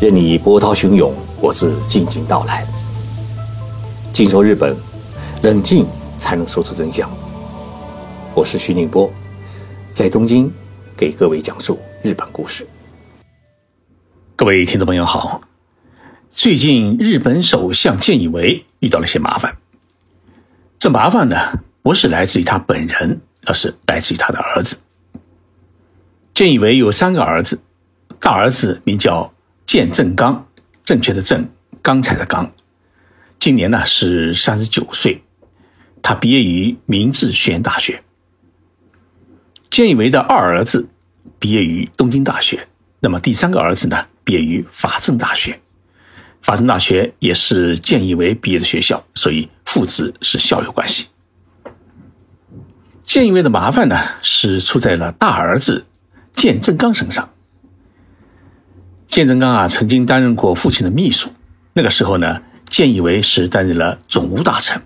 任你波涛汹涌，我自静静到来。静说日本，冷静才能说出真相。我是徐宁波，在东京给各位讲述日本故事。各位听众朋友好，最近日本首相菅义伟遇到了些麻烦。这麻烦呢，不是来自于他本人，而是来自于他的儿子。菅义伟有三个儿子，大儿子名叫菅正刚，正确的正，刚才的刚，今年呢是三十九岁，他毕业于明治学院大学。菅义伟的二儿子毕业于东京大学，那么第三个儿子呢，毕业于法政大学。法政大学也是菅义伟毕业的学校，所以父子是校友关系。菅义伟的麻烦呢，是出在了大儿子。建正刚身上，建正刚啊，曾经担任过父亲的秘书。那个时候呢，建以为是担任了总务大臣，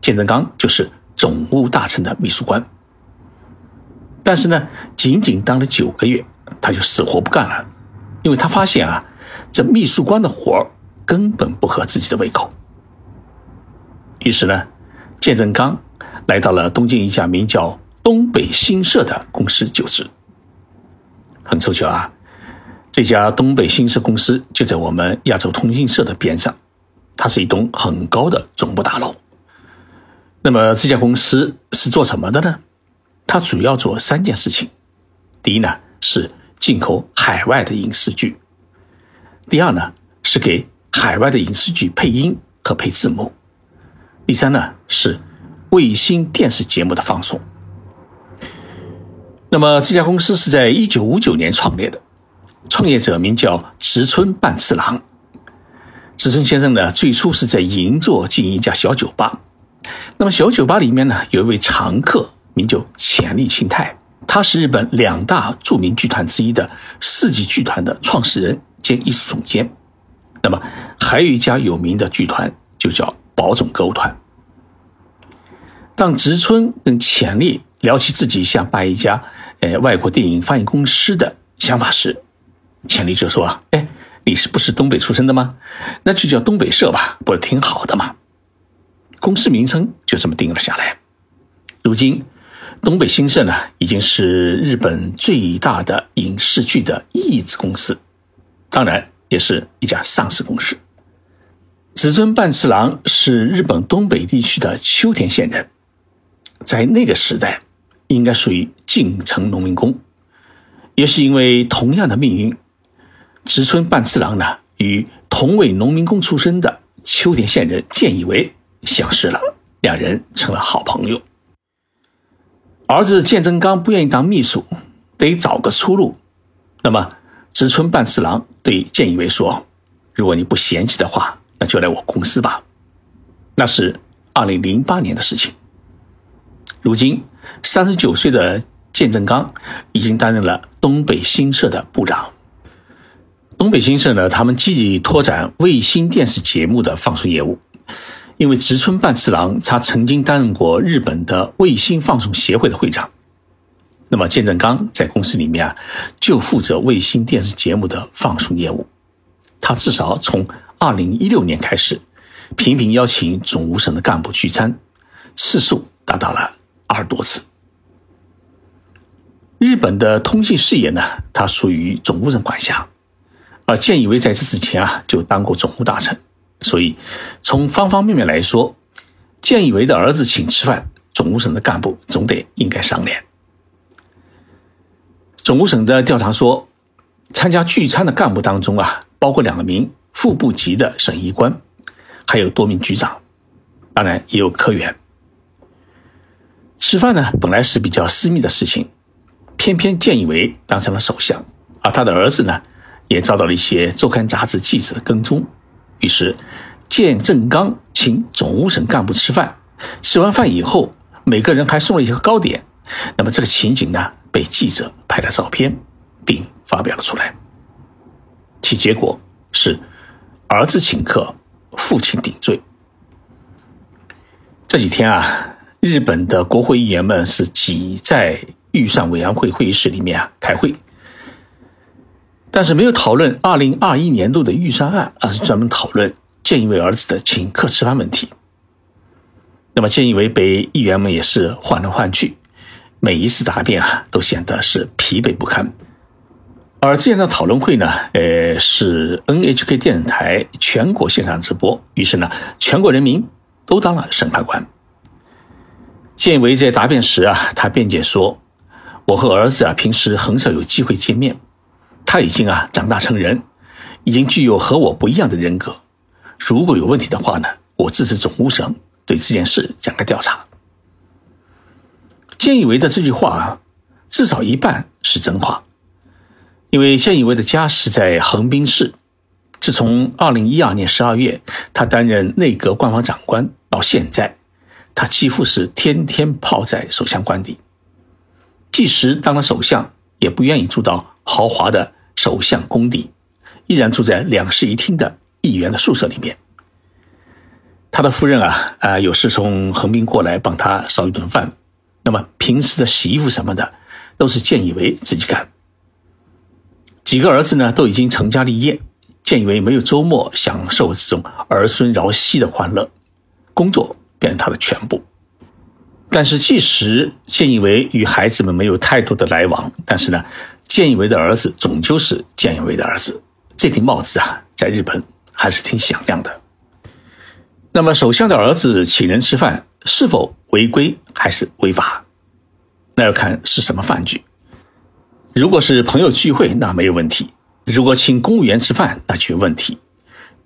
建正刚就是总务大臣的秘书官。但是呢，仅仅当了九个月，他就死活不干了，因为他发现啊，这秘书官的活根本不合自己的胃口。于是呢，建正刚来到了东京一家名叫东北新社的公司就职。很凑巧啊，这家东北新社公司就在我们亚洲通讯社的边上，它是一栋很高的总部大楼。那么这家公司是做什么的呢？它主要做三件事情：第一呢是进口海外的影视剧；第二呢是给海外的影视剧配音和配字幕；第三呢是卫星电视节目的放送。那么这家公司是在一九五九年创立的，创业者名叫植村半次郎。植村先生呢，最初是在银座经营一家小酒吧。那么小酒吧里面呢，有一位常客，名叫浅利庆太，他是日本两大著名剧团之一的四季剧团的创始人兼艺术总监。那么还有一家有名的剧团，就叫宝冢歌舞团。当植村跟浅利。聊起自己想办一家，呃，外国电影翻译公司的想法时，钱理就说：“哎，你是不是东北出生的吗？那就叫东北社吧，不是挺好的吗？”公司名称就这么定了下来。如今，东北新社呢，已经是日本最大的影视剧的译制公司，当然也是一家上市公司。子尊半次郎是日本东北地区的秋田县人，在那个时代。应该属于进城农民工，也是因为同样的命运，植村半次郎呢与同为农民工出身的秋田县人见义伟相识了，两人成了好朋友。儿子菅正刚不愿意当秘书，得找个出路。那么植村半次郎对见义伟说：“如果你不嫌弃的话，那就来我公司吧。”那是二零零八年的事情。如今。三十九岁的建正刚已经担任了东北新社的部长。东北新社呢，他们积极拓展卫星电视节目的放送业务。因为植村半次郎他曾经担任过日本的卫星放送协会的会长，那么建正刚在公司里面啊，就负责卫星电视节目的放送业务。他至少从二零一六年开始，频频邀请总务省的干部聚餐，次数达到了。二十多次。日本的通信事业呢，它属于总务省管辖，而菅义伟在这之前啊就当过总务大臣，所以从方方面面来说，菅义伟的儿子请吃饭，总务省的干部总得应该赏脸。总务省的调查说，参加聚餐的干部当中啊，包括两名副部级的审议官，还有多名局长，当然也有科员。吃饭呢，本来是比较私密的事情，偏偏建义为当成了首相，而他的儿子呢，也遭到了一些周刊杂志记者的跟踪。于是，建正刚请总务省干部吃饭，吃完饭以后，每个人还送了一个糕点。那么这个情景呢，被记者拍了照片，并发表了出来。其结果是，儿子请客，父亲顶罪。这几天啊。日本的国会议员们是挤在预算委员会会议室里面啊开会。但是没有讨论二零二一年度的预算案，而是专门讨论建义伟儿子的请客吃饭问题。那么，建义伟被议员们也是换来换去，每一次答辩啊，都显得是疲惫不堪。而这样的讨论会呢，呃，是 NHK 电视台全国线上直播，于是呢，全国人民都当了审判官。建伟在答辩时啊，他辩解说：“我和儿子啊，平时很少有机会见面。他已经啊长大成人，已经具有和我不一样的人格。如果有问题的话呢，我支持总务省对这件事展开调查。”建以为的这句话啊，至少一半是真话，因为建以为的家是在横滨市。自从2012年12月，他担任内阁官房长官到现在。他几乎是天天泡在首相官邸，即使当了首相，也不愿意住到豪华的首相公邸，依然住在两室一厅的议员的宿舍里面。他的夫人啊啊，有事从横滨过来帮他烧一顿饭，那么平时的洗衣服什么的，都是建以为自己干。几个儿子呢都已经成家立业，建以为没有周末享受这种儿孙绕膝的欢乐，工作。变成他的全部，但是即使建义为与孩子们没有太多的来往，但是呢，建义为的儿子终究是建义为的儿子，这顶帽子啊，在日本还是挺响亮的。那么，首相的儿子请人吃饭是否违规还是违法？那要看是什么饭局。如果是朋友聚会，那没有问题；如果请公务员吃饭，那就有问题。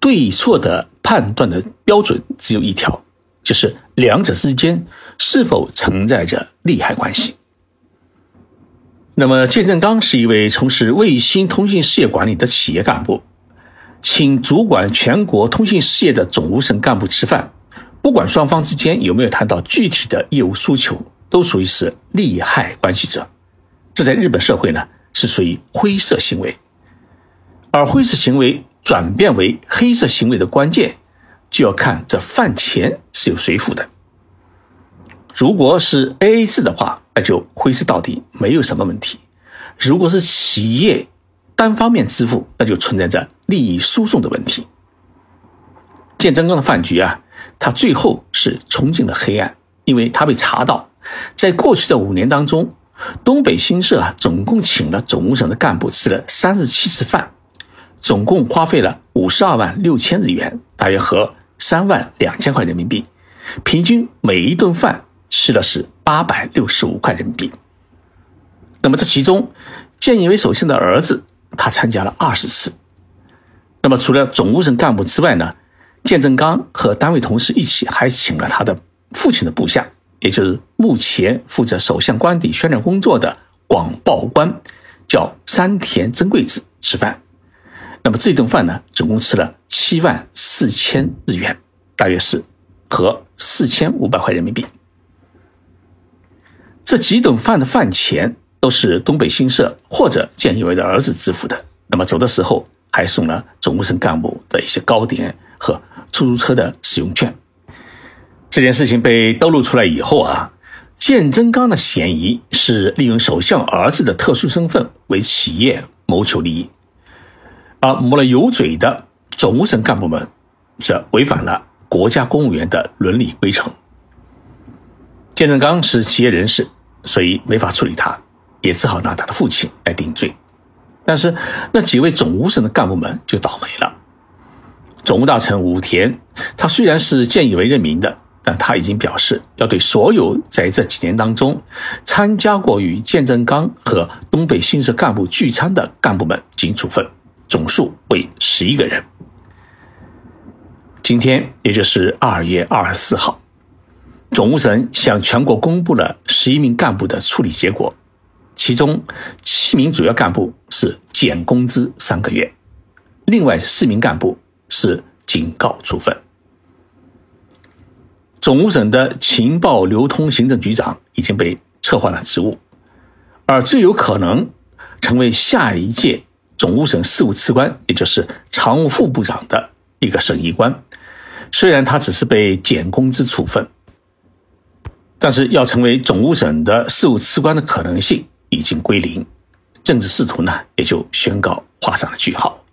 对错的判断的标准只有一条。就是两者之间是否存在着利害关系？那么，建正刚是一位从事卫星通信事业管理的企业干部，请主管全国通信事业的总务省干部吃饭，不管双方之间有没有谈到具体的业务诉求，都属于是利害关系者。这在日本社会呢，是属于灰色行为，而灰色行为转变为黑色行为的关键。就要看这饭钱是由谁付的。如果是 A A 制的话，那就灰色到底没有什么问题；如果是企业单方面支付，那就存在着利益输送的问题。建真刚的饭局啊，他最后是冲进了黑暗，因为他被查到，在过去的五年当中，东北新社啊总共请了总务省的干部吃了三十七次饭，总共花费了五十二万六千日元，大约和。三万两千块人民币，平均每一顿饭吃的是八百六十五块人民币。那么这其中，建义为首相的儿子他参加了二十次。那么除了总务省干部之外呢，建正刚和单位同事一起还请了他的父亲的部下，也就是目前负责首相官邸宣传工作的广报官，叫山田真贵子吃饭。那么这顿饭呢，总共吃了七万四千日元，大约是和四千五百块人民币。这几顿饭的饭钱都是东北新社或者建义伟的儿子支付的。那么走的时候还送了总务省干部的一些糕点和出租车的使用券。这件事情被兜露出来以后啊，建真刚的嫌疑是利用首相儿子的特殊身份为企业谋求利益。而抹了油嘴的总务省干部们，则违反了国家公务员的伦理规程。建正刚是企业人士，所以没法处理他，也只好拿他的父亲来顶罪。但是那几位总务省的干部们就倒霉了。总务大臣武田，他虽然是建义为任命的，但他已经表示要对所有在这几年当中参加过与建正刚和东北新社干部聚餐的干部们进行处分。总数为十一个人。今天，也就是二月二十四号，总务省向全国公布了十一名干部的处理结果，其中七名主要干部是减工资三个月，另外四名干部是警告处分。总务省的情报流通行政局长已经被撤换了职务，而最有可能成为下一届。总务省事务次官，也就是常务副部长的一个审议官，虽然他只是被减工资处分，但是要成为总务省的事务次官的可能性已经归零。政治仕途呢也就宣告画上了句号。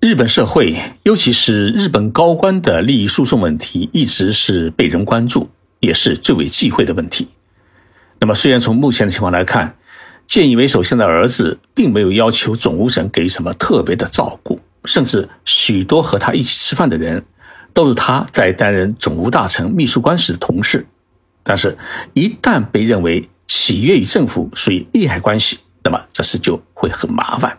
日本社会，尤其是日本高官的利益输送问题，一直是被人关注，也是最为忌讳的问题。那么，虽然从目前的情况来看，建义为首相的儿子并没有要求总务省给什么特别的照顾，甚至许多和他一起吃饭的人，都是他在担任总务大臣、秘书官时的同事。但是，一旦被认为企业与政府属于利害关系，那么这事就会很麻烦。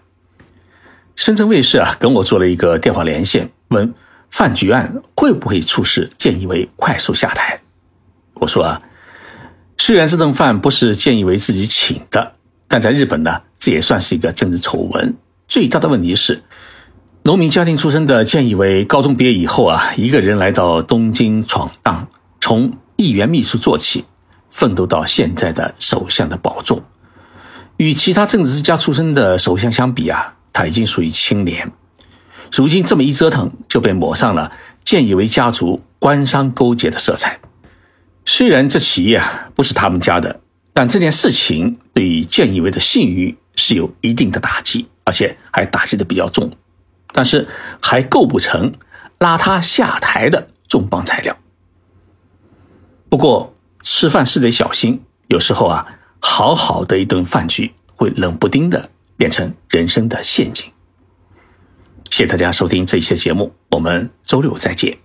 深圳卫视啊，跟我做了一个电话连线，问饭局案会不会促使建义为快速下台。我说啊，虽然这顿饭不是建义为自己请的，但在日本呢，这也算是一个政治丑闻。最大的问题是，农民家庭出身的建义为高中毕业以后啊，一个人来到东京闯荡，从议员秘书做起，奋斗到现在的首相的宝座。与其他政治家出身的首相相比啊。他已经属于清廉，如今这么一折腾，就被抹上了建义为家族官商勾结的色彩。虽然这企业啊不是他们家的，但这件事情对于建义为的信誉是有一定的打击，而且还打击的比较重。但是还构不成拉他下台的重磅材料。不过吃饭是得小心，有时候啊，好好的一顿饭局会冷不丁的。变成人生的陷阱。谢谢大家收听这一期节目，我们周六再见。